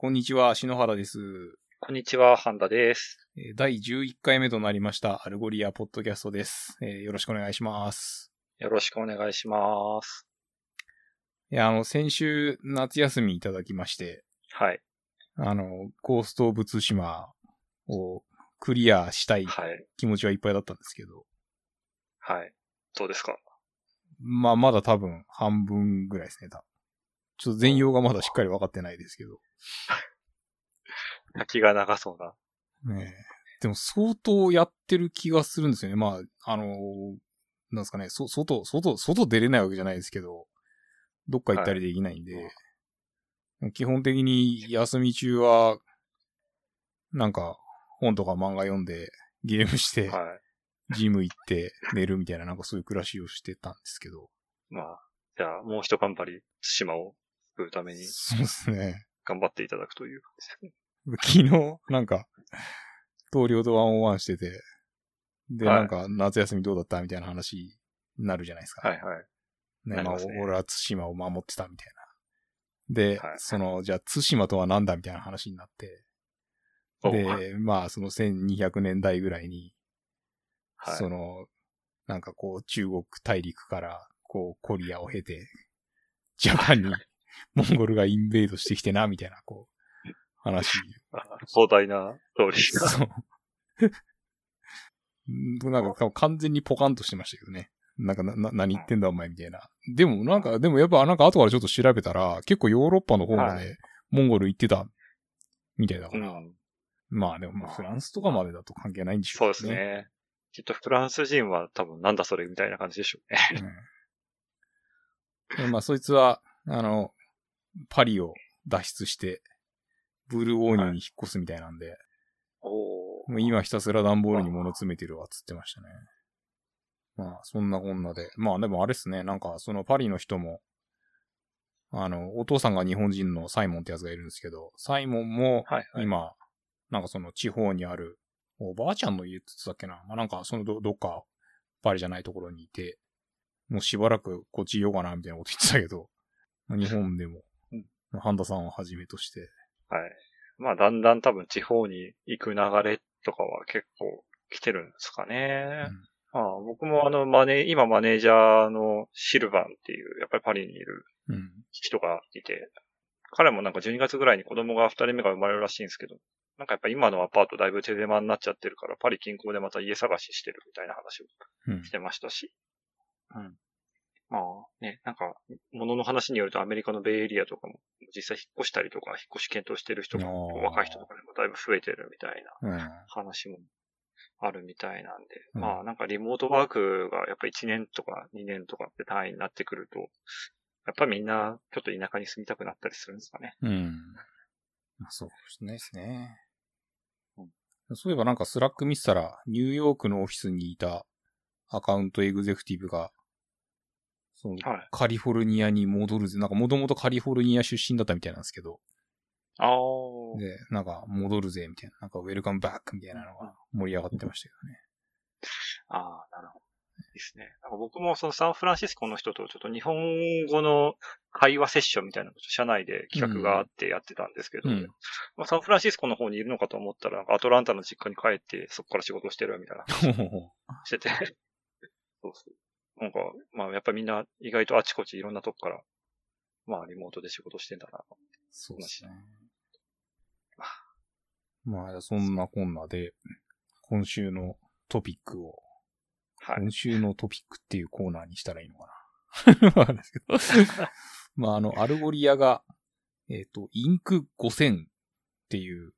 こんにちは、篠原です。こんにちは、ハンダです。えー第11回目となりました、 Algolia ポッドキャストです。えーよろしくお願いします。よろしくお願いします。いや、あの、先週、夏休みいただきまして、はい。あの、 Ghost of Tsushima をクリアしたいはい。気持ちはいっぱいだったんですけど、はい。どうですか？まあ、まだ多分半分ぐらいですね、多分。ちょっと全容がまだしっかり分かってないですけど。先が長そうな。ねえでも相当やってる気がするんですよね。まあ、あの、なんですかね、そ、外、外、外出れないわけじゃないですけど、どっか行ったりできないんで、基本的に休み中は、なんか、本とか漫画読んで、ゲームして、はい。ジム行って寝るみたいな、なんかそういう暮らしをしてたんですけど、まあ、じゃあ、もう一頑張り、対馬を作るためにそうですね。頑張っていただくという感じですね。昨日、なんか、同僚とワンオンワンしてて、で、はいなんか、夏休みどうだったみたいな話になるじゃないですか。はいはい。ね、まあ、なりますね俺は対馬を守ってたみたいな。で、はいその、じゃあ、対馬とは何だみたいな話になって、おで、まあ、その1200年代ぐらいに、はい。その、なんかこう、中国大陸から、こう、コリアを経て、ジャパンに、モンゴルがインベードしてきてな、みたいな、こう、話。あ 壮大な通りが。そう。う んなんか完全にポカンとしてましたけどね。なんかな、な、何言ってんだお前みたいな。でもなんか、でもやっぱなんか後からちょっと調べたら、結構ヨーロッパの方まはでモンゴル行ってたみたいだから。うん。まあでもまあフランスとかまでだと関係ないんでしょそうです。ね。きっとフランス人は多分なんだそれみたいな感じでしょうね。うんでまあそいつは、あの、パリを脱出して、ブルーオーニュに引っ越すみたいなんで、おもう今ひたすら段ボールに物詰めてるわっつってましたね。まあ、そんなこんなで。まあでもあれっすね、なんかそのパリの人も、あの、お父さんが日本人のサイモンってやつがいるんですけど、サイモンもはいはい。今、なんかその地方にある、おばあちゃんの家って言ってたっけな。まあなんかそのどどっかパリじゃないところにいて、もうしばらくこっちいようかなみたいなこと言ってたけど、まあ日本でもうん、半田さんをはじめとして、はい。まあ、だんだん多分地方に行く流れとかは結構来てるんですかね。まあ、僕もあの、マネ、今マネージャーのシルバンっていう、やっぱりパリにいるうん。人がいて、彼もなんか12月ぐらいに子供が2人目が生まれるらしいんですけど、なんかやっぱ今のアパートだいぶ手狭になっちゃってるから、パリ近郊でまた家探ししてるみたいな話をうんしてましたし。うん。まあね、なんか、物の話によるとアメリカのベイエリアとかも実際引っ越したりとか、引っ越し検討してる人も、若い人とかでもだいぶ増えてるみたいなうん。話もあるみたいなんで、うんまあなんかリモートワークがやっぱ1年とか2年とかって単位になってくると、やっぱみんなちょっと田舎に住みたくなったりするんですかね。うん。まあそうですね。うんそういえばなんか Slack 見てたら、ニューヨークのオフィスにいた account executive が、そのはい。カリフォルニアに戻るぜ。なんかもともとカリフォルニア出身だったみたいなんですけど、ああ。で、なんか戻るぜみたいな、なんか welcome back みたいなのが盛り上がってましたけどね。ああ、なるほど。ですね。なんか僕もそのサンフランシスコの人とちょっと日本語の会話セッションみたいなのを社内で企画があってやってたんですけど、うんまあ、サンフランシスコの方にいるのかと思ったら、アトランタの実家に帰ってそこから仕事してるみたいな話してて。そうそう。なんか、まあやっぱみんな意外とあちこちいろんなとこから、まあリモートで仕事してんだな。そうですね。まあ、そんなこんなで、今週のトピックをはい。今週のトピックっていうコーナーにしたらいいのかな。わかんないですけど。まあ、あの、 Algolia が、えっ、と、 Inc. 5000っていう、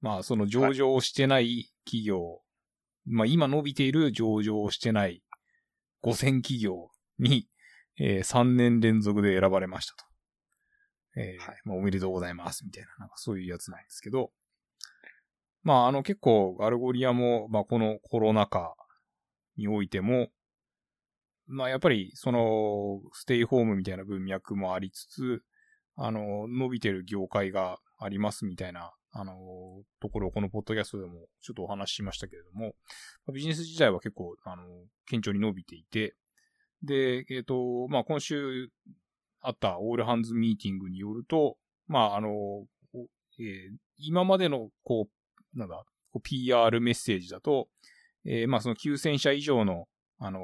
まあ、その上場をしてない企業、まあ、今伸びている上場をしてない5000企業に、えー3年連続で選ばれましたと。えーはい。まあ、おめでとうございます、みたいな、なんかそういうやつなんですけど、まあ、あの、結構、 Algolia も、まあ、このコロナ禍においても、まあやっぱりそのステイホームみたいな文脈もありつつ、あの、伸びてる業界がありますみたいな、あの、ところをこのポッドキャストでもちょっとお話ししましたけれども、ビジネス自体は結構、あの、顕著に伸びていて、で、えっ、と、まあ今週あった all hands meeting によると、まああの、お今までの、こう、なんだ、PR メッセージだと、えー、まあその9000社以上の、あの、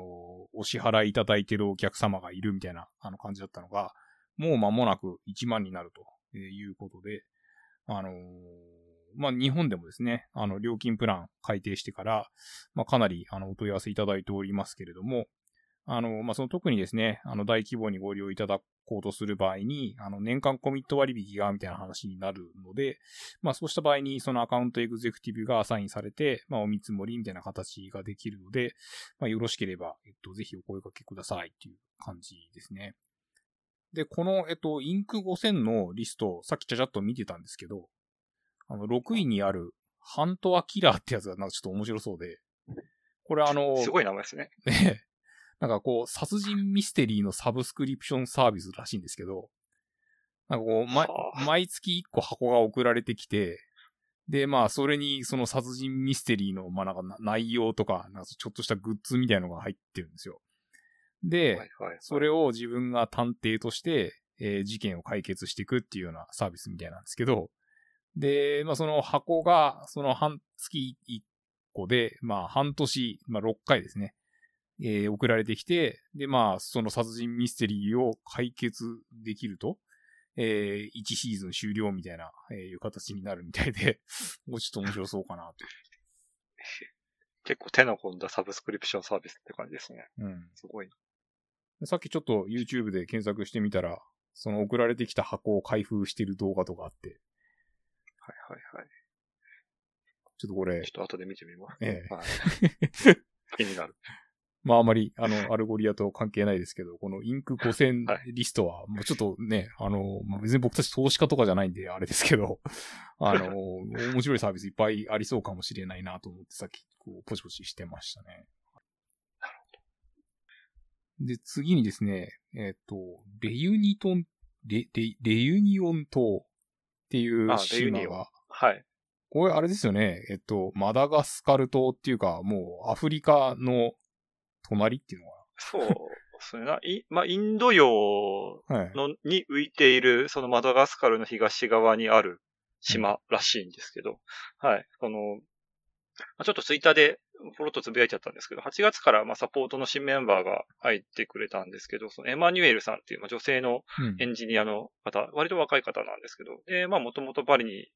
お支払いいただいてるお客様がいるみたいな、あの感じだったのが、もう間もなく1万になるということで、あのー、まあ、日本でもですね、あの、料金プラン改定してから、まあ、かなり、あの、お問い合わせいただいておりますけれども、あの、まあ、その特にですね、あの、大規模にご利用いただこうとする場合に、あの、年間コミット割引が、みたいな話になるので、まあ、そうした場合に、そのアカウントエグゼクティブがアサインされて、まあ、お見積もりみたいな形ができるので、まあ、よろしければ、えっと、ぜひお声掛けくださいっていう感じですね。で、この、えっと、インク5000のリスト、さっきちゃちゃっと見てたんですけど、あの、6位にある、ハントアキラーってやつがなんかちょっと面白そうで、これあの、すごい名前ですね。ねなんかこう、殺人ミステリーのサブスクリプションサービスらしいんですけど、なんかこう、ま、毎月1個箱が送られてきて、で、まあ、それに、その殺人ミステリーの、まあ、なんか内容とか、なんかちょっとしたグッズみたいのが入ってるんですよ。で、はいはいはい、それを自分が探偵として、えー、事件を解決していくっていうようなサービスみたいなんですけど、で、まあ、その箱が、その半月1個で、まあ、半年、まあ、6回ですね。えー、送られてきて、で、まあ、その殺人ミステリーを解決できると、えー、1シーズン終了みたいな、えー、いう形になるみたいで、もうちょっと面白そうかなと。結構手の込んだサブスクリプションサービスって感じですね。うん。すごい。さっきちょっと YouTube で検索してみたら、その送られてきた箱を開封してる動画とかあって。はいはいはい。ちょっとこれ。ちょっと後で見てみます。ええ。はい、気になる。まああまり、あの、Algolia と関係ないですけど、この Inc. 5000リストは、もうちょっとね、あの、まあ、別に僕たち投資家とかじゃないんで、あれですけど、あの、面白いサービスいっぱいありそうかもしれないなと思ってさっき、こう、ポチポチしてましたね。で、次にですね、えっ、ー、と、レユニトン、レ、レ、レユニオン島っていう島が、はい。これあれですよね、えっと、マダガスカル島っていうか、もうアフリカの隣っていうのは。そうそれな。い、まあ、インド洋の、はい、に浮いている、そのマダガスカルの東側にある島らしいんですけど、うん、はい。この、まあ、ちょっとツイッターでポロッとつぶやいちゃったんですけど、8月からまあサポートの新メンバーが入ってくれたんですけど、そのエマニュエルさんっていうまあ女性のエンジニアの方、うん、割と若い方なんですけど、で、まあもともとパリに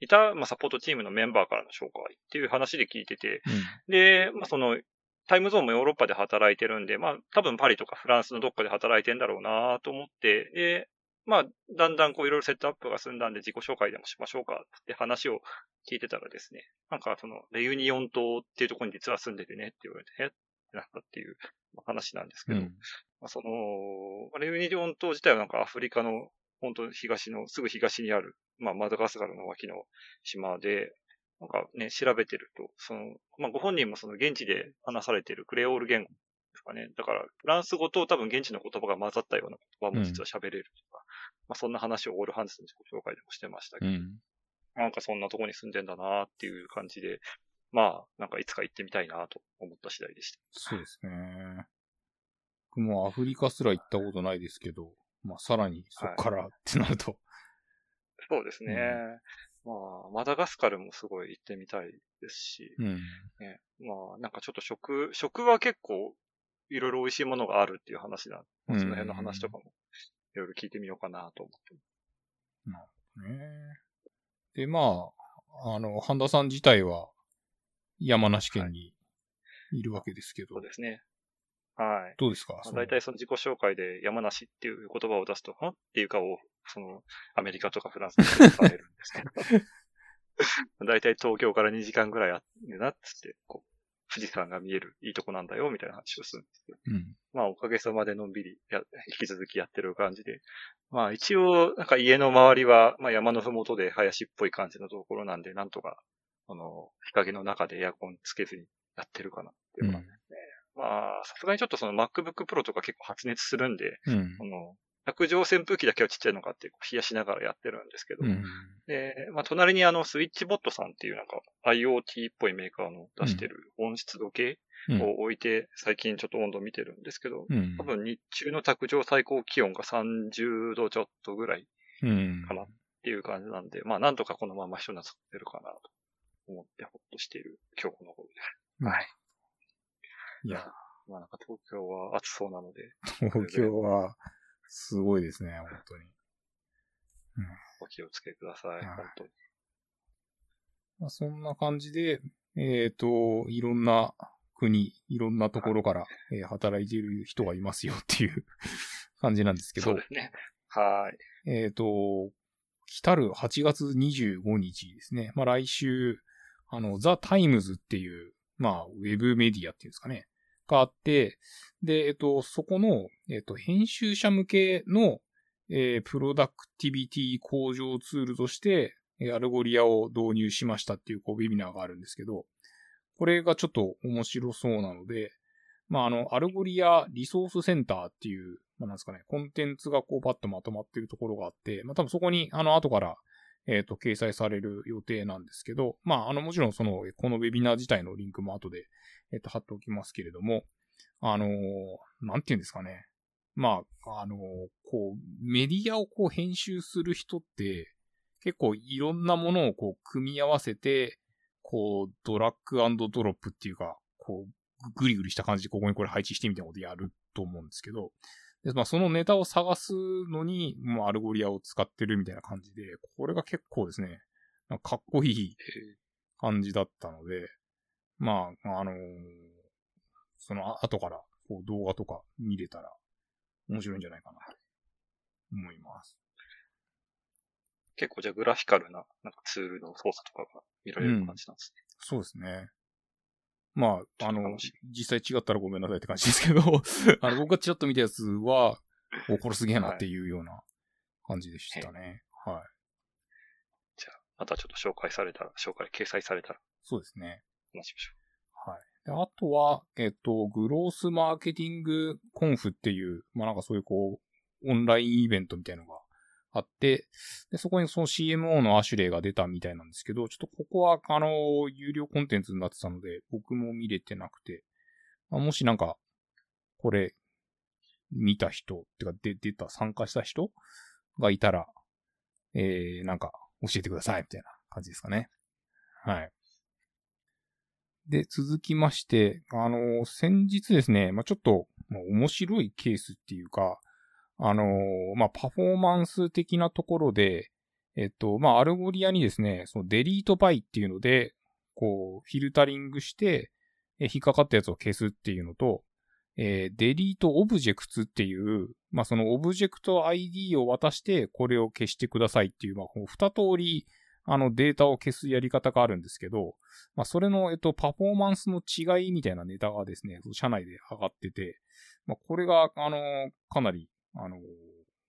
いた、まあ、サポートチームのメンバーからの紹介っていう話で聞いてて、うん、で、まあ、その、タイムゾーンもヨーロッパで働いてるんで、まあ、多分パリとかフランスのどっかで働いてんだろうなと思って、で、まあ、だんだんこういろいろセットアップが済んだんで自己紹介でもしましょうかって話を聞いてたらですね、なんかその、レユニオン島っていうところに実は住んでてねって言われて、えってなったっていう話なんですけど、うん、まあ、その、レユニオン島自体はなんかアフリカの本当東の、すぐ東にある、まあ、マダガスカルの脇の島で、なんかね、調べてると、その、まあ、ご本人もその現地で話されているクレオール言語ですかね。だから、フランス語と多分現地の言葉が混ざったような言葉も実は喋れるとか、うん、まあ、そんな話をオールハンズの自己紹介でもしてましたけど、うん、なんかそんなとこに住んでんだなっていう感じで、まあ、なんかいつか行ってみたいなと思った次第でした。そうですね。僕もアフリカすら行ったことないですけど、まあ、さらにそこからってなると、はい、そうですね。まあ、マダガスカルもすごい行ってみたいですし、うん、ね、まあ、なんかちょっと食、食は結構、いろいろ美味しいものがあるっていう話だ。その辺の話とかも、いろいろ聞いてみようかなと思って。なるほどね。で、まあ、あの、半田さん自体は、山梨県にいるわけですけど。はい、そうですね。はい。どうですか？大体その自己紹介で山梨っていう言葉を出すと、は？っていう顔を、その、アメリカとかフランスで されるんですけど。大体東京から2時間ぐらいあるなっつって、こう、富士山が見えるいいとこなんだよ、みたいな話をするんですけど。うん、まあ、おかげさまでのんびりや、引き続きやってる感じで。まあ、一応、なんか家の周りは、まあ山のふもとで林っぽい感じのところなんで、なんとか、あの、日陰の中でエアコンつけずにやってるかなっていう感じですね。まあ、さすがにちょっとその MacBook Pro とか結構発熱するんで、うん、この、卓上扇風機だけはちっちゃいのかって冷やしながらやってるんですけど、うん、で、まあ、隣にあの、スイッチボットさんっていうなんか IoT っぽいメーカーの出してる温湿度計を置いて、最近ちょっと温度見てるんですけど、うん、多分日中の卓上最高気温が30度ちょっとぐらいかなっっていう感じなんで、まあなんとかこのまま一緒になってるかなと思ってほっとしている今日この頃です。はい。いや。まあなんか東京は暑そうなので。東京は、すごいですね、本当に。うん、お気をつけください、はい、本当に。まあ、そんな感じで、えっ、ー、と、いろんな国、いろんなところから、はい、えー、働いている人がいますよっていう 感じなんですけど。そうですね。はい。えっ、ー、と、来たる8月25日ですね。まあ来週、あの、ザ・タイムズっていう、まあ、ウェブメディアっていうんですかね。があって、で、えっと、そこの、えっと、編集者向けの、えー、プロダクティビティ向上ツールとして、え Algolia を導入しましたっていう、こう、ウェビナーがあるんですけど、これがちょっと面白そうなので、まあ、あの、 Algolia Resource Center っていう、まあ、なんですかね、コンテンツがこうパッとまとまってるところがあって、まあ、多分そこに、あの、後から、えっ、ー、と、掲載される予定なんですけど、まあ、あの、もちろんその、このウェビナー自体のリンクも後で、えっ、ー、と、貼っておきますけれども、あのー、なんて言うんですかね。まあ、あのこう、メディアをこう編集する人って、結構いろんなものをこう組み合わせて、こう、ドラッグドロップっていうか、こう、ぐりぐりした感じでここにこれ配置してみたいなことやると思うんですけど、でまあ、そのネタを探すのに、もう Algolia を使ってるみたいな感じで、これが結構ですね、かっこいい感じだったので、まあ、あのー、その後からこう動画とか見れたら面白いんじゃないかなと思います。結構じゃあグラフィカルななんかツールの操作とかが見られる感じなんですね。うん、そうですね。まあ、あの、実際違ったらごめんなさいって感じですけど、あの、僕がちらっと見たやつは、お、これすげえなっていうような感じでしたね。はい。はい、じゃあ、またちょっと紹介されたら、紹介、掲載されたら。そうですね。話しましょう。はい。であとは、えっと、グロースマーケティングコンフっていう、まあなんかそういうこう、オンラインイベントみたいなのがあって、で、そこにその CMO のアシュレイが出たみたいなんですけど、ちょっとここは、あの、有料コンテンツになってたので、僕も見れてなくて、まあ、もしなんか、これ、見た人、ってか、で、出た、参加した人がいたら、えー、なんか、教えてください、みたいな感じですかね。はい。で、続きまして、あの、先日ですね、まあ、ちょっと、ま、面白いケースっていうか、あのー、まあ、パフォーマンス的なところで、えっと、まあ、 Algolia にですね、その delete by っていうので、こう、フィルタリングして、え引っかかったやつを消すっていうのと、えー、 delete objects っていう、まあ、そのオブジェクト ID を渡して、これを消してくださいっていう、まあ、二通り、あの、データを消すやり方があるんですけど、まあ、それの、えっと、パフォーマンスの違いみたいなネタがですね、社内で上がってて、まあ、これが、あの、かなり、あの、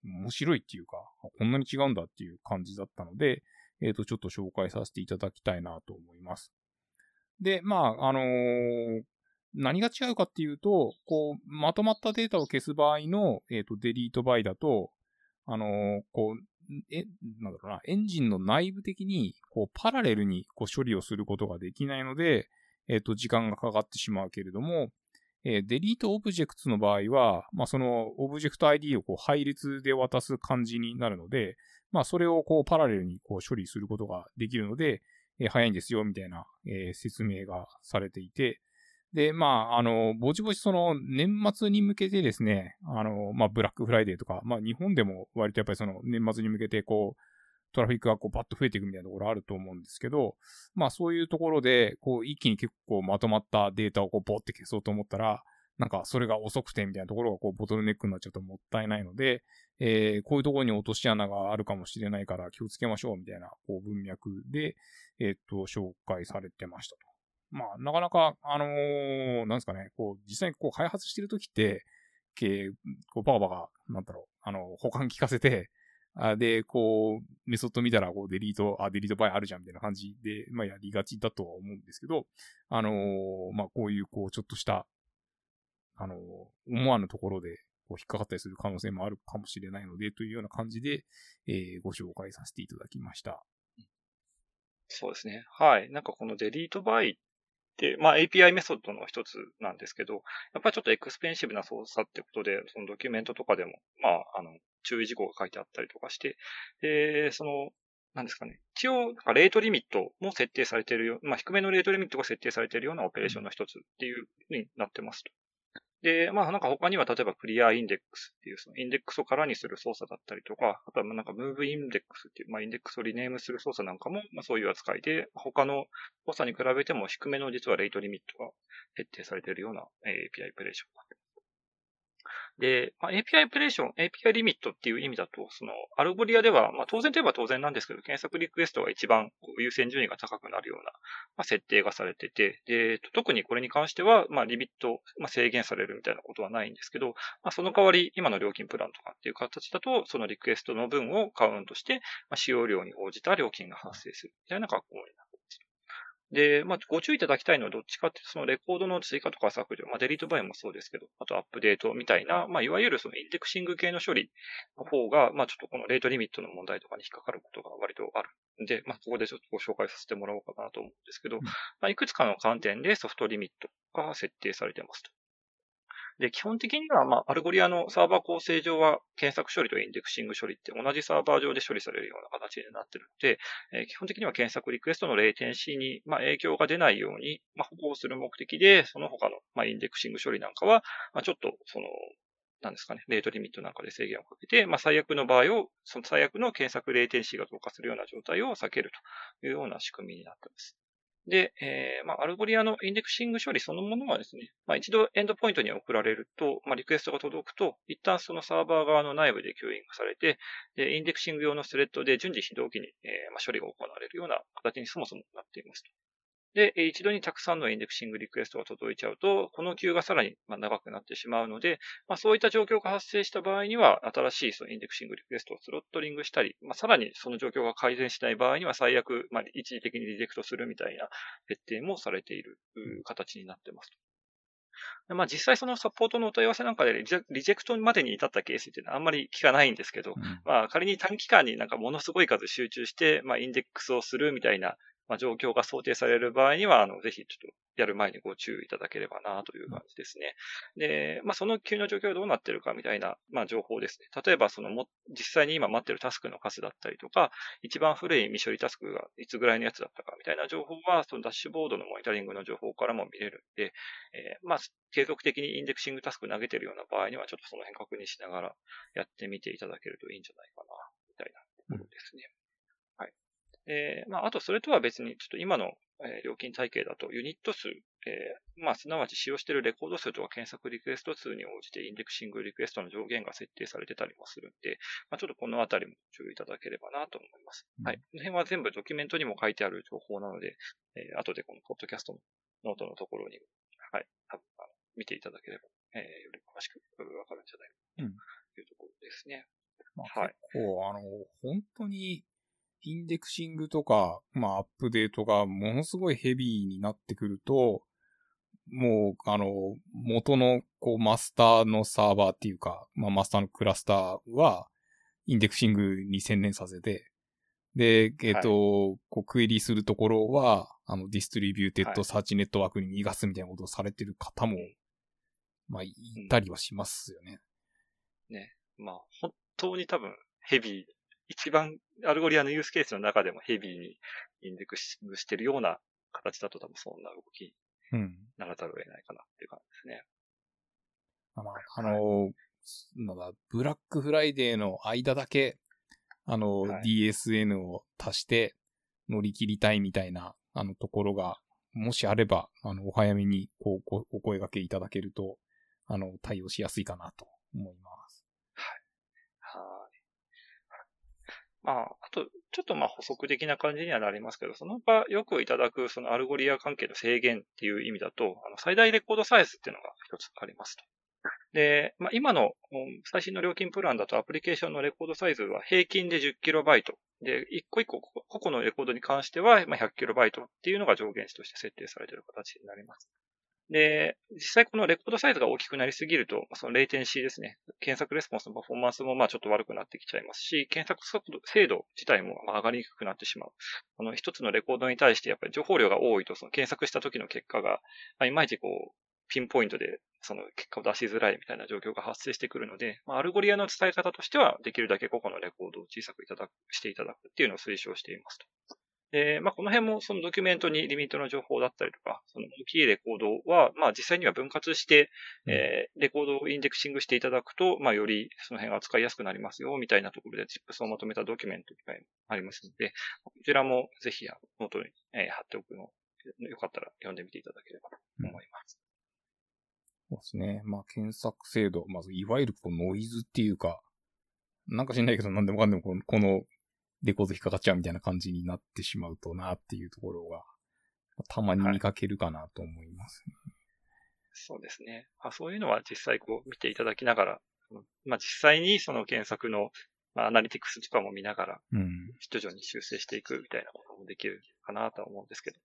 面白いっていうか、こんなに違うんだっていう感じだったので、えっ、ー、と、ちょっと紹介させていただきたいなと思います。で、まあ、あのー、何が違うかっていうと、こう、まとまったデータを消す場合の、えっ、ー、と、デリートバイだと、あのー、こう、え、なんだろうな、エンジンの内部的に、こう、 parallel に、こう、処理をすることができないので、えっ、と、時間がかかってしまうけれども、えー、 delete objects の場合は、まあ、そのオブジェクト ID をこう配列で渡す感じになるので、まあ、それをこう parallel にこう処理することができるので、えー、早いんですよ、みたいな、えー、説明がされていて、で、まあ、あの、ぼちぼちその年末に向けてですね、あの、まあ、ブラックフライデーとか、まあ、日本でも割とやっぱりその年末に向けてこう、トラフィックがこうバッと増えていくみたいなところあると思うんですけど、まあそういうところで、こう一気に結構まとまったデータをこうボって消そうと思ったら、なんかそれが遅くてみたいなところがこうボトルネックになっちゃうともったいないので、えー、こういうところに落とし穴があるかもしれないから気をつけましょうみたいなこう文脈で、えー、っと、紹介されてましたと。まあ、なかなか、あのー、なんですかね、こう、実際にこう開発してるときって、けこう、バカバカ、なんだろう、あの、保管聞かせて、あで、こう、メソッド見たら、こう、デリート、あ、デリートバイあるじゃん、みたいな感じで、まあ、やりがちだとは思うんですけど、あのー、まあ、こういう、こう、ちょっとした、あの、思わぬところで、こう、引っかかったりする可能性もあるかもしれないので、というような感じで、えー、ご紹介させていただきました。そうですね。はい。なんかこの delete by っ、でまあ API メソッドの一つなんですけど、やっぱりちょっと expensive な操作ってことで、そのドキュメントとかでも、まあ、あの、注意事項が書いてあったりとかして、で、その、なんですかね。一応、 rate limit も設定されているよ、まあ、低めの rate limit が設定されているようなオペレーションの一つっていうふうになってますと。で、まあなんか他には例えば clear index っていうそのインデックスを空にする操作だったりとか、あとはなんか move index っていう、まあインデックスをリネームする操作なんかも、まあそういう扱いで、他の操作に比べても低めの実は rate limit が設定されているような API プレーションになってます。で、まあ、API オペレーション、API リミットっていう意味だと、その、 Algolia では、まあ、当然といえば当然なんですけど、検索リクエストが一番優先順位が高くなるような、まあ、設定がされてて、で、特にこれに関しては、まあ、リミット、まあ、制限されるみたいなことはないんですけど、まあ、その代わり、今の料金プランとかっていう形だと、そのリクエストの分をカウントして、まあ、使用量に応じた料金が発生するみたいな格好になる。で、まあ、ご注意いただきたいのはどっちかっていうと、そのレコードの追加とか削除、まあ、 delete by もそうですけど、あとアップデートみたいな、まあ、いわゆるそのインデクシング系の処理の方が、まあ、ちょっとこの rate limit の問題とかに引っかかることが割とあるんで、まあ、ここでちょっとご紹介させてもらおうかなと思うんですけど、まあ、いくつかの観点で soft limit が設定されてますと。で、基本的には、まあ、 Algolia のサーバー構成上は、検索処理とインデクシング処理って同じサーバー上で処理されるような形になってるので、えー、基本的には検索リクエストのレイテンシーに、まあ、影響が出ないように、まあ、保護する目的で、その他の、まあ、インデクシング処理なんかは、まあ、ちょっと、その、なんですかね、 rate limit なんかで制限をかけて、まあ、最悪の場合を、その最悪の検索レイテンシーが増加するような状態を避けるというような仕組みになっています。で、えー、まあ、 Algolia のインデクシング処理そのものはですね、まあ、一度エンドポイントに送られると、まあ、リクエストが届くと、一旦そのサーバー側の内部でキューイングされて、で、インデクシング用のスレッドで順次非同期に、えー、まあ、処理が行われるような形にそもそもなっていますと。で、一度にたくさんのインデクシングリクエストが届いちゃうと、このキューがさらに長くなってしまうので、まあ、そういった状況が発生した場合には、新しいそのインデクシングリクエストをスロットリングしたり、まあ、さらにその状況が改善しない場合には、最悪、まあ、一時的にリジェクトするみたいな設定もされている形になってます。まあ実際そのサポートのお問い合わせなんかでリジェクトまでに至ったケースっていうのはあんまり聞かないんですけど、うん、まあ仮に短期間になんかものすごい数集中して、まあインデックスをするみたいなまあ、状況が想定される場合には、あの、ぜひちょっとやる前にご注意いただければなという感じですね。で、まあ、その急の状況がどうなってるかみたいな、まあ、情報ですね。例えば、そのも、実際に今待ってるタスクの数だったりとか、一番古い未処理タスクがいつぐらいのやつだったかみたいな情報は、そのダッシュボードのモニタリングの情報からも見れるんで、えー、まあ、継続的にインデクシングタスク投げてるような場合には、ちょっとその辺確認しながらやってみていただけるといいんじゃないかな、みたいなところですね。うんえー、まあ、あとそれとは別に、ちょっと今の、えー、料金体系だとユニット数、えー、まあ、すなわち使用しているレコード数とか検索リクエスト数に応じてインデクシングリクエストの上限が設定されてたりもするんで、まあ、ちょっとこのあたりも注意いただければなと思います。うん、はい。この辺は全部ドキュメントにも書いてある情報なので、えー、後でこのポッドキャストのノートのところに、はい、多分見ていただければ、えー、より詳しくわかるんじゃないかというところですね。うん、まあ、はい。結構、あの、本当にインデクシングとか、まあ、アップデートがものすごいヘビーになってくると、もう、あの、元の、こう、マスターのサーバーっていうか、まあ、マスターのクラスターは、インデクシングに専念させて、で、えっ、ー、と、はい、こう、クエリするところは、あの、ディストリビューテッドサーチネットワークに逃がすみたいなことをされてる方も、まあ、いたりはしますよね。うん、ね。まあ、本当に多分、ヘビー一番アルゴリアのユースケースの中でもヘビーにインデクシングしてるような形だと多分そんな動きにならざるを得ないかなっていう感じですね。うん、まあ、あの、なんだ、ブラックフライデーの間だけ、あの、はい、DSN を足して乗り切りたいみたいな、あのところが、もしあれば、あの、お早めに、こう、お声掛けいただけると、あの、対応しやすいかなと思います。まあ、あと、ちょっとまあ補足的な感じにはなりますけど、その場よくいただくそのアルゴリア関係の制限っていう意味だと、あの最大レコードサイズっていうのが一つありますと。で、まあ、今の最新の料金プランだとアプリケーションのレコードサイズは平均で 10KB。で、一個一個個々のレコードに関しては 100KB っていうのが上限値として設定されている形になります。で、実際このレコードサイズが大きくなりすぎると、そのレイテンシーですね。検索レスポンスのパフォーマンスもまあちょっと悪くなってきちゃいますし、検索速度、精度自体も上がりにくくなってしまう。あの、一つのレコードに対してやっぱり情報量が多いと、その検索した時の結果が、まあ、いまいちこう、ピンポイントでその結果を出しづらいみたいな状況が発生してくるので、まあ、アルゴリアの伝え方としては、できるだけ個々のレコードを小さくいただく、していただくっていうのを推奨していますと。で、まあ、この辺もそのドキュメントにリミットの情報だったりとか、その大きいレコードは、まあ、実際には分割して、えー、レコードをインデクシングしていただくと、まあ、よりその辺が扱いやすくなりますよ、みたいなところでチップスをまとめたドキュメントがありますので、こちらもぜひノートに、えー、貼っておくので、よかったら読んでみていただければと思います。そうですね。まあ、検索精度、まず、いわゆるこのノイズっていうか、なんか知んないけど、なんでもかんでもこの、このレコード引っかかっちゃうみたいな感じになってしまうとなっていうところが、たまに見かけるかなと思います、ねはい、そうですね。あそういうのは実際こう見ていただきながら、まあ実際にその検索の、まあ、アナリティクスとかも見ながら、うん、徐々に修正していくみたいなこともできるかなとは思うんですけど、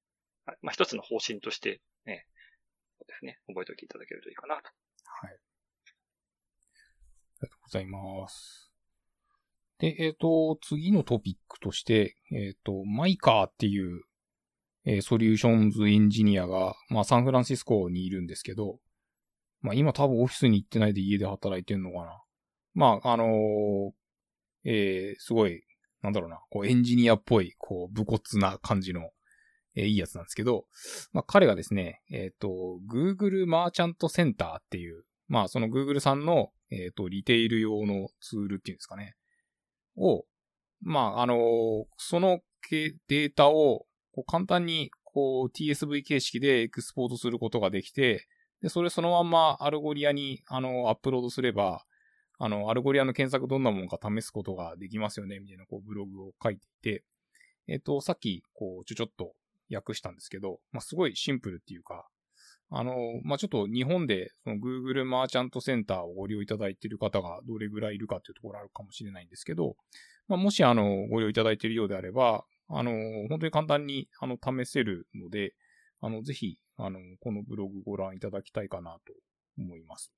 はい、まあ一つの方針として、ね、そうですね、覚えておいていただけるといいかなと。はい。ありがとうございます。で、えっ、ー、と、次のトピックとして、えっ、ー、と、マイカーっていう、えー、ソリューションズエンジニアが、まあ、サンフランシスコにいるんですけど、まあ、今多分オフィスに行ってないで家で働いてんのかな。まあ、あのー、えー、すごい、なんだろうな、こう、エンジニアっぽい、こう、武骨な感じの、えー、いいやつなんですけど、まあ、彼がですね、えっ、ー、と、Google マーチャントセンターっていう、まあ、その Google さんの、えっ、ー、と、リテール用のツールっていうんですかね。を、まあ、あの、そのデータをこう簡単にこう TSV 形式でエクスポートすることができて、で、それそのまんまアルゴリアにあのアップロードすれば、あの、アルゴリアの検索どんなものか試すことができますよね、みたいなこうブログを書いていて、えっ、と、さっきこうちょちょっと訳したんですけど、まあ、すごいシンプルっていうか、あの、まあ、ちょっと日本でその Google マーチャントセンターをご利用いただいている方がどれぐらいいるかというところあるかもしれないんですけど、まあ、もしあの、ご利用いただいているようであれば、あの、本当に簡単にあの、試せるので、あの、ぜひ、あの、このブログご覧いただきたいかなと思います。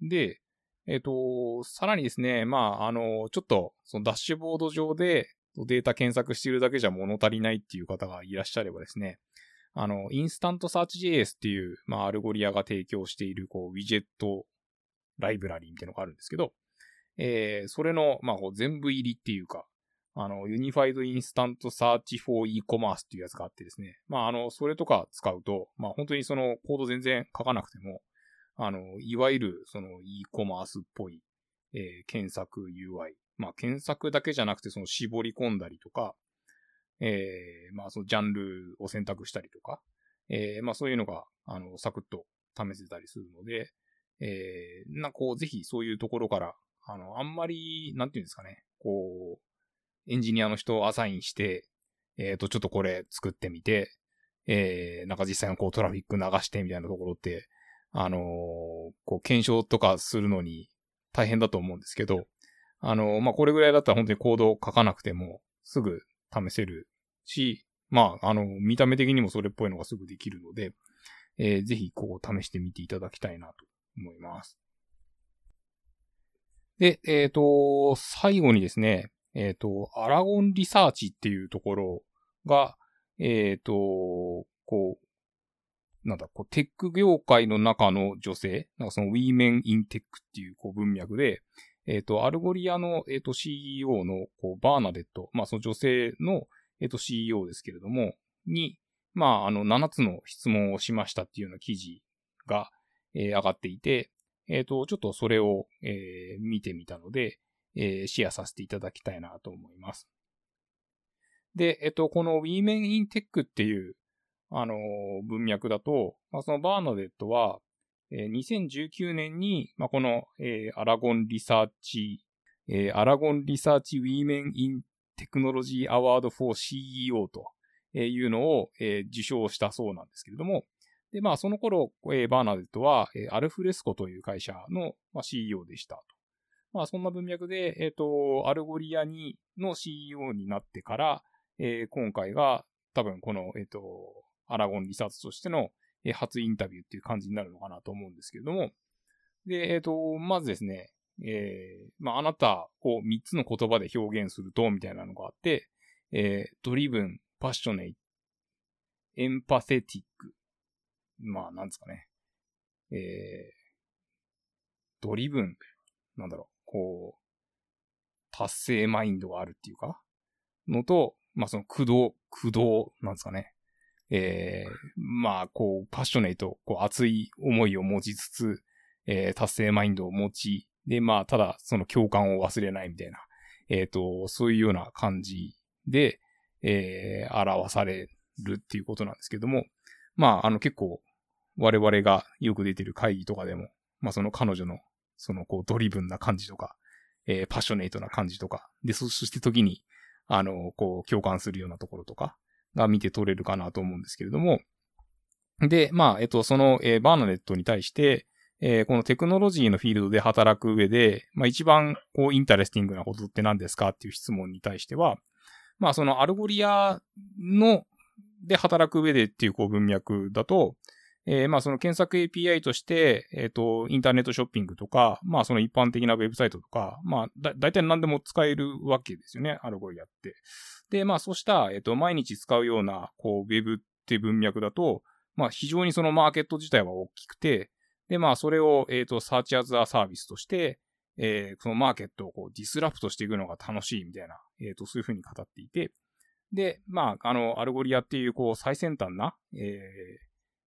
で、えっ、ー、と、さらにですね、まあ、あの、ちょっと、そのダッシュボード上でデータ検索しているだけじゃ物足りないっていう方がいらっしゃればですね、あの、 InstantSearch JS っていう、まあ、アルゴリアが提供している、こう、ウィジェットライブラリーみたいなのがあるんですけど、えー、それの、まあ、こう全部入りっていうか、あの、ユニファイドインスタントサーチフォー e コマースっていうやつがあってですね。まあ、あの、それとか使うと、まあ、本当にそのコード全然書かなくても、あの、いわゆるその e コマースっぽい、えー、検索 UI。まあ、検索だけじゃなくてその絞り込んだりとか、えー、まあ、そのジャンルを選択したりとか、えー、まあ、そういうのが、あの、サクッと試せたりするので、えー、な、こう、ぜひそういうところから、あの、あんまり、なんていうんですかね、こう、エンジニアの人をアサインして、えっ、ー、と、ちょっとこれ作ってみて、えー、なんか実際のこうトラフィック流してみたいなところって、あのー、こう検証とかするのに大変だと思うんですけど、あのー、まあ、これぐらいだったら本当にコードを書かなくてもすぐ試せるし、まあ、あの、見た目的にもそれっぽいのがすぐできるので、えー、ぜひこう試してみていただきたいなと思います。で、えっ、ー、と、最後にですね、えっ、ー、と、アラゴンリサーチっていうところが、えっ、と、こう、なんだ、こう、テック業界の中の女性、なんかその Women in Tech っていうこう文脈で、えっ、と、アルゴリアの、えっ、と、CEO の、こう、バーナデット、まあ、その女性の、えっ、と、CEO ですけれども、に、まあ、あの、7つの質問をしましたっていうような記事が、えー、上がっていて、えっ、ー、と、ちょっとそれを、えー、見てみたので、えー、シェアさせていただきたいなと思います。で、えっ、と、この Women in Tech っていう、あの文脈だと、まあ、そのバーナデットは、え2019年に、まあ、この、えアラゴンリサーチ、えアラゴンリサーチ Women in Technology Award for CEO というのを、え受賞したそうなんですけれども、で、まあ、その頃、えー、バーナデットは、えー、アルフレスコという会社の、まあ、CEO でしたと。まあ、そんな文脈で、えっ、ー、と、アルゴリアにの CEO になってから、えー、今回が多分この、えっ、ー、と、アラゴンリサーチとしての、えー、初インタビューっていう感じになるのかなと思うんですけれども、で、えっ、と、まずですね、えー、まあ、あなたを3つの言葉で表現すると、みたいなのがあって、えー、 driven、passionate、empathetic、まあ、なんですかね。えー、ドリブン、なんだろう、こう、達成マインドがあるっていうか、のと、まあその駆動、駆動なんですかね。えー、まあ、こう、パッショネイト、こう、熱い思いを持ちつつ、えー、達成マインドを持ち、で、まあ、ただ、その共感を忘れないみたいな、えっ、ー、と、そういうような感じで、えー、表されるっていうことなんですけども、まあ、あの、結構、我々がよく出てる会議とかでも、まあ、その彼女の、その、こう、 driven な感じとか、えー、 passionate な感じとか、で、そして時に、あの、こう、共感するようなところとか、が見て取れるかなと思うんですけれども、で、まあ、えっと、その、えー、バーナデットに対して、えー、このテクノロジーのフィールドで働く上で、まあ一番こう interesting なことって何ですかっていう質問に対しては、まあそのアルゴリアので働く上でっていうこう文脈だと、えー、まあその検索 API として、えっ、ー、と、インターネットショッピングとか、まあその一般的なウェブサイトとか、まあだ、だいたい何でも使えるわけですよね、アルゴリアって。で、まあそうした、えっ、ー、と、毎日使うような、こう、ウェブって文脈だと、まあ非常にそのマーケット自体は大きくて、で、まあ、それを、えっ、ー、と、 search as a service として、えー、そのマーケットをこう disrupt していくのが楽しいみたいな、えっ、ー、と、そういうふうに語っていて、で、まあ、あの、 Algolia っていう、こう、最先端な、えー、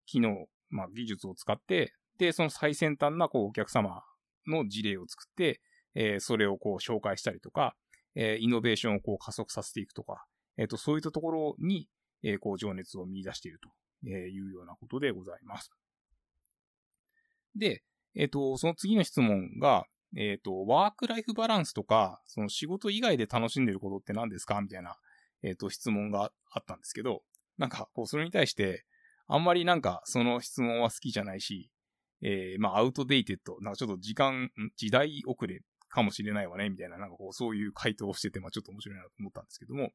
機能、まあ、技術を使って、で、その最先端な、こう、お客様の事例を作って、えー、それをこう、紹介したりとか、えー、イノベーションをこう、加速させていくとか、えっ、ー、と、そういったところに、えー、こう、情熱を見出しているというようなことでございます。で、えっ、ー、と、その次の質問が、えっ、ー、と、ワークライフバランスとか、その仕事以外で楽しんでることって何ですか？みたいな、えっ、ー、と、質問があったんですけど、なんか、こう、それに対して、あんまりなんか、その質問は好きじゃないし、えー、まあ、アウトデイテッド、なんかちょっと時間、時代遅れかもしれないわね、みたいな、なんかこう、そういう回答をしてて、まあ、ちょっと面白いなと思ったんですけども、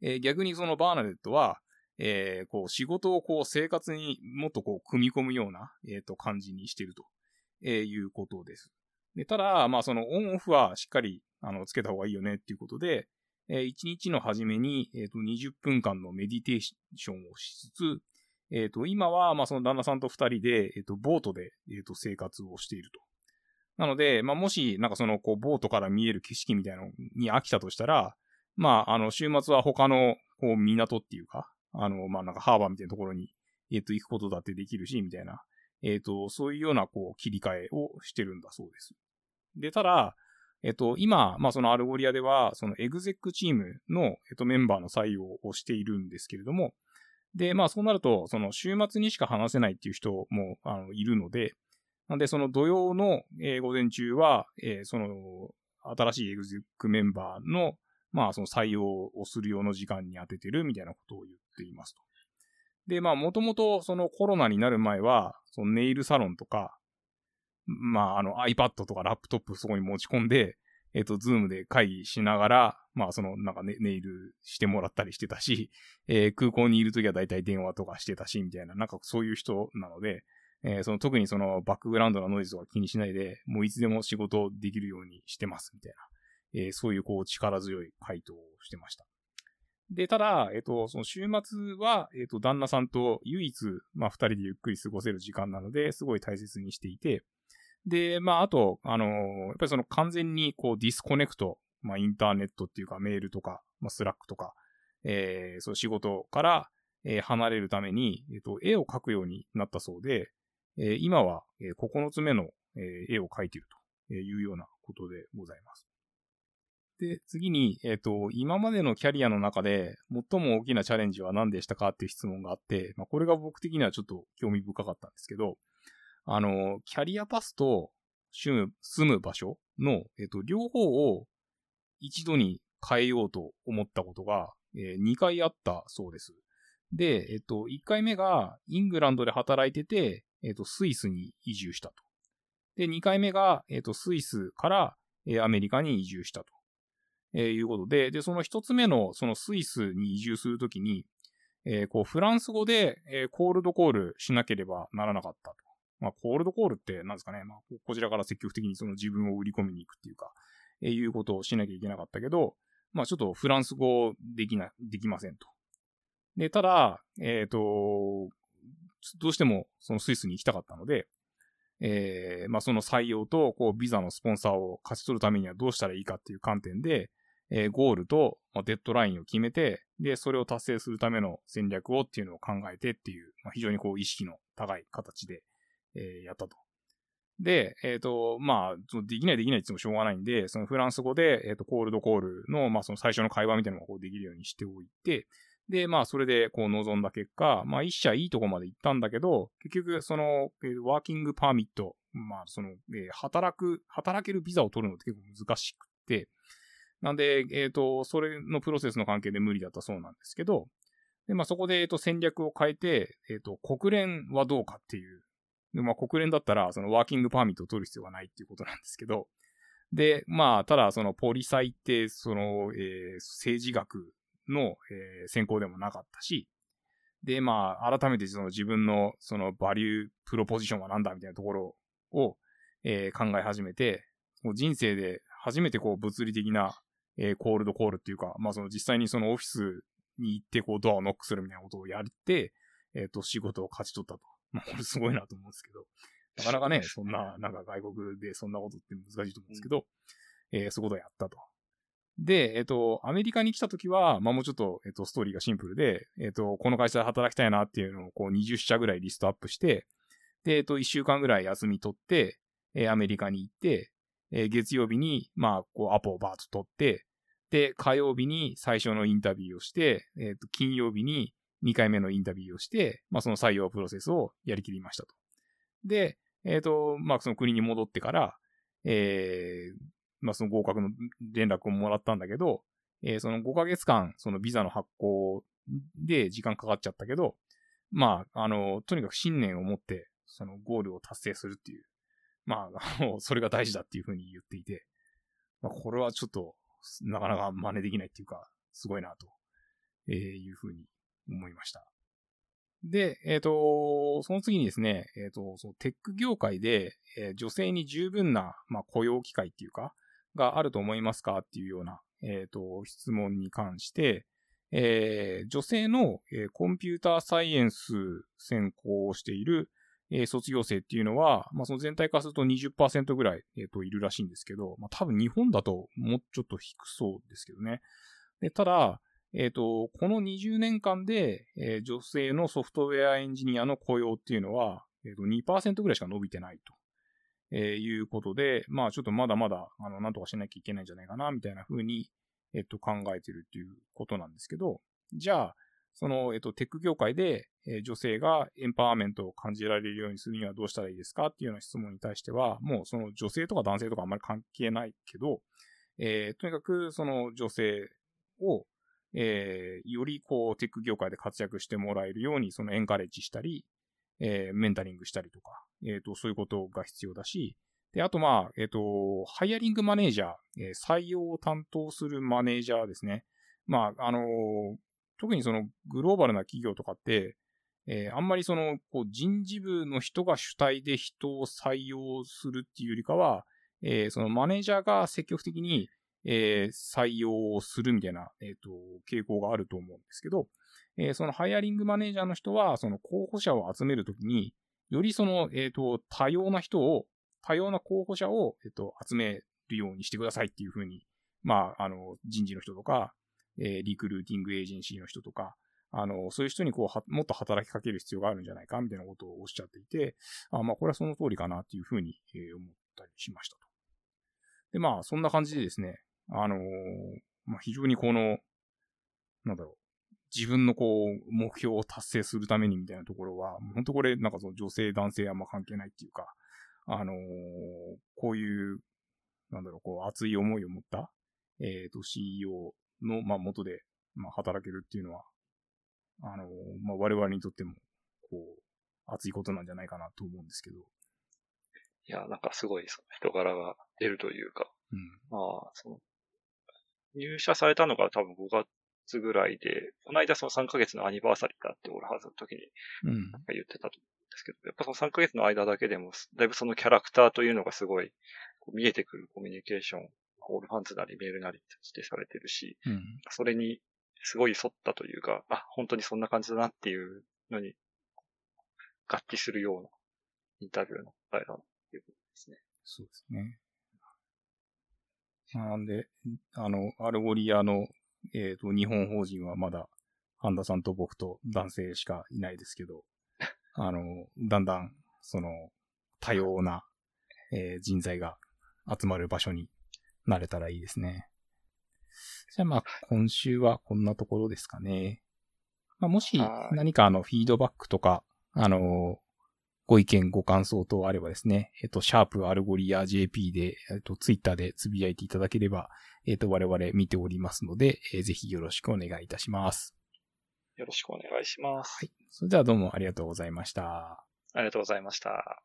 えー、逆にそのバーナデットは、えー、こう、仕事をこう、生活にもっとこう、組み込むような、えっ、ー、と、感じにしてると、えー、いうことです。で、ただ、まあ、その、オンオフはしっかり、あの、つけた方がいいよねっていうことで、えー、1日の初めに、えっ、ー、と、20分間のメディテーションをしつつ、えっ、ー、と、今は、まあ、その旦那さんと2人で、えっ、と、ボートで、えっ、と、生活をしていると。なので、まあ、もし、なんかその、こう、ボートから見える景色みたいなのに飽きたとしたら、まあ、あの、週末は他の、こう、港っていうか、あの、まあ、なんかハーバーみたいなところに、えっ、ー、と、行くことだってできるし、みたいな、えっ、ー、と、そういうような、こう、切り替えをしてるんだそうです。で、ただ、えっ、ー、と、今、まあ、その Algolia では、その exec team の、えっ、と、メンバーの採用をしているんですけれども、で、まあ、そうなると、その週末にしか話せないっていう人も、あの、いるので、なんで、その土曜の、えー、午前中は、えー、その、新しい exec メンバーの、まあ、その採用をする用の時間に当ててるみたいなことを言っていますと。で、まあ、もともとそのコロナになる前は、そのネイルサロンとか、まあ、あの iPad とかラップトップそこに持ち込んで、えっ、ー、と、 Zoom で会議しながら、まあ、その、なんかネネイルしてもらったりしてたし、えー、空港にいるときは大体電話とかしてたし、みたいな、なんかそういう人なので、えー、その特にそのバックグラウンドのノイズとか気にしないで、もういつでも仕事できるようにしてます、みたいな。えー、そういうこう力強い回答をしてました。で、ただ、えっ、と、その週末は、えっ、と、旦那さんと唯一、まあ、二人でゆっくり過ごせる時間なので、すごい大切にしていて、で、まあ、あと、あのー、やっぱりその完全にこう disconnect、まあ、インターネットっていうかメールとか、まあ、 Slack とか、えー、そう仕事から、えー、離れるために、えっ、と、絵を描くようになったそうで、えー、今は、えー、9つ目の、えー、絵を描いているというようなことでございます。で、次に、えっ、ー、と、今までのキャリアの中で最も大きなチャレンジは何でしたかっていう質問があって、まあ、これが僕的にはちょっと興味深かったんですけど、あの、キャリアパスと住む、住む場所の、えっ、ー、と、両方を一度に変えようと思ったことが、えー、2回あったそうです。で、えっ、ー、と、1回目がイングランドで働いてて、えっ、と、スイスに移住したと。で、2回目が、えっ、と、スイスから、えアメリカに移住したと。えー、いうことで、で、その一つ目の、そのスイスに移住するときに、えー、こう、フランス語で、えー、コールドコールしなければならなかったと。まあ、コールドコールって何ですかね。まあ、こちらから積極的にその自分を売り込みに行くっていうか、えー、いうことをしなきゃいけなかったけど、まあ、ちょっとフランス語できな、できませんと。で、ただ、えっ、ー、と、どうしてもそのスイスに行きたかったので、えー、まあその採用と、こう、ビザのスポンサーを勝ち取るためにはどうしたらいいかっていう観点で、えー、ゴールと、まあ、デッドラインを決めて、で、それを達成するための戦略をっていうのを考えてっていう、まあ、非常にこう意識の高い形で、えー、やったと。で、えっ、ー、と、まあ、できないできないって言ってもしょうがないんで、そのフランス語で、えっ、ー、と、コールドコールの、まあ、その最初の会話みたいなのがこうできるようにしておいて、で、まあ、それで、こう、望んだ結果、まあ、一社いいとこまで行ったんだけど、結局、その、ワーキングパーミット、まあ、その、えー、働く、働けるビザを取るのって結構難しくって、なんで、えっ、ー、と、それのプロセスの関係で無理だったそうなんですけど、で、まあ、そこで、えっ、と、戦略を変えて、えっ、と、国連はどうかっていう。で、まあ国連だったら、そのワーキングパーミットを取る必要がないっていうことなんですけど、で、まあ、ただそのポリサイって、その、えー、政治学の、えー、専攻でもなかったし、で、まあ、改めてその自分のそのバリュープロポジションは何だみたいなところを、えー、考え始めて、もう人生で初めてこう物理的な、えー、コールドコールっていうか、まあその実際にそのオフィスに行ってこうドアをノックするみたいなことをやって、えっ、ー、と、仕事を勝ち取ったと。まあ、これすごいなと思うんですけど、なかなかね、そんな、なんか外国でそんなことって難しいと思うんですけど、うん、えー、そういうことをやったと。で、えっ、ー、と、アメリカに来た時は、まあもうちょっと、えっ、ー、と、ストーリーがシンプルで、えっ、ー、と、この会社で働きたいなっていうのを、こう、20社ぐらいリストアップして、で、えっ、と、1週間ぐらい休み取って、えアメリカに行って、え月曜日に、まあ、こう、アポをバーッと取って、で、火曜日に最初のインタビューをして、えっ、と、金曜日に、2回目のインタビューをして、まあ、その採用プロセスをやりきりましたと。で、えっ、ー、と、まあ、その国に戻ってから、えー、まあ、その合格の連絡をもらったんだけど、えー、その5ヶ月間、そのビザの発行で時間かかっちゃったけど、まあ、あの、とにかく信念を持って、そのゴールを達成するっていう、まあ、それが大事だっていうふうに言っていて、まあ、これはちょっと、なかなか真似できないっていうか、すごいなと、いうふうに思いました。で、えっ、ー、と、その次にですね、えっ、ー、と、そのテック業界で、えー、女性に十分な、まあ、雇用機会っていうか、があると思いますかっていうような、えっ、と、質問に関して、え女性の、えコンピューターサイエンス専攻をしている、え卒業生っていうのは、まあ、その全体化すると20%ぐらい、えっ、と、いるらしいんですけど、まあ、多分日本だともうちょっと低そうですけどね。で、ただ、えっ、ー、と、この20年間で、えー、女性のソフトウェアエンジニアの雇用っていうのは、えっ、ー、と、2%ぐらいしか伸びてないと、えいうことで、まあちょっとまだまだ、あの、なんとかしなきゃいけないんじゃないかな、みたいな風に、えっ、と、考えてるっていうことなんですけど、じゃあ、その、えっ、と、テック業界で、え女性がエンパワーメントを感じられるようにするにはどうしたらいいですかっていうような質問に対しては、もうその女性とか男性とかあんまり関係ないけど、えーとにかくその女性を、えー、よりこう、テック業界で活躍してもらえるように、そのエンカレッジしたり、えー、メンタリングしたりとか、えっ、ー、と、そういうことが必要だし、で、あとまあ、えっ、と、ハイアリングマネージャー、え、採用を担当するマネージャーですね。まあ、あの、特にそのグローバルな企業とかって、えー、あんまりその、こう、人事部の人が主体で人を採用するっていうよりかは、えー、そのマネージャーが積極的に、えー、採用をするみたいな、えっ、と、傾向があると思うんですけど、えー、そのハイアリングマネージャーの人は、その候補者を集めるときに、よりその、えっ、と、多様な人を、多様な候補者を、えっ、と、集めるようにしてくださいっていうふうに、まあ、あの、人事の人とか、えリクルーティングエージェンシーの人とか、あの、そういう人にこう、もっと働きかける必要があるんじゃないか、みたいなことをおっしゃっていて、あまあ、これはその通りかなっていうふうに、え思ったりしましたと。で、まあ、そんな感じでですね、あのー、まあ、非常にこの、なんだろう、自分のこう、目標を達成するためにみたいなところは、本当これ、なんかその女性、男性あんま関係ないっていうか、あのー、こういう、なんだろう、こう、熱い思いを持った、えっ、ー、と、CEO の、まあ、元で、まあ、働けるっていうのは、あのー、まあ、我々にとっても、こう、熱いことなんじゃないかなと思うんですけど。いや、なんかすごい、その人柄が出るというか、うん、まあ、その、入社されたのが多分5月ぐらいで、この間その3ヶ月のアニバーサリーだってオールハウスの時に言ってたと思うんですけど、やっぱその3ヶ月の間だけでも、だいぶそのキャラクターというのがすごい見えてくるコミュニケーション、オールファンズなりメールなりしてされてるし、うん、それにすごい沿ったというか、あ、本当にそんな感じだなっていうのに、合致するようなインタビューの答えだということですね。そうですね。なんで、あの、 Algolia の、えっ、と、日本法人はまだ、半田さんと僕と男性しかいないですけど、あの、だんだん、その、多様な、えー人材が集まる場所になれたらいいですね。じゃあまあ、今週はこんなところですかね。まあ、もしはい何かあの、フィードバックとか、あの、ご意見、ご感想等あればですね、えっと、シャープ Algolia JP で、えっと、ツイッターでつぶやいていただければ、えっと、我々見ておりますので、えーぜひよろしくお願いいたします。よろしくお願いします。はい。それではどうもありがとうございました。ありがとうございました。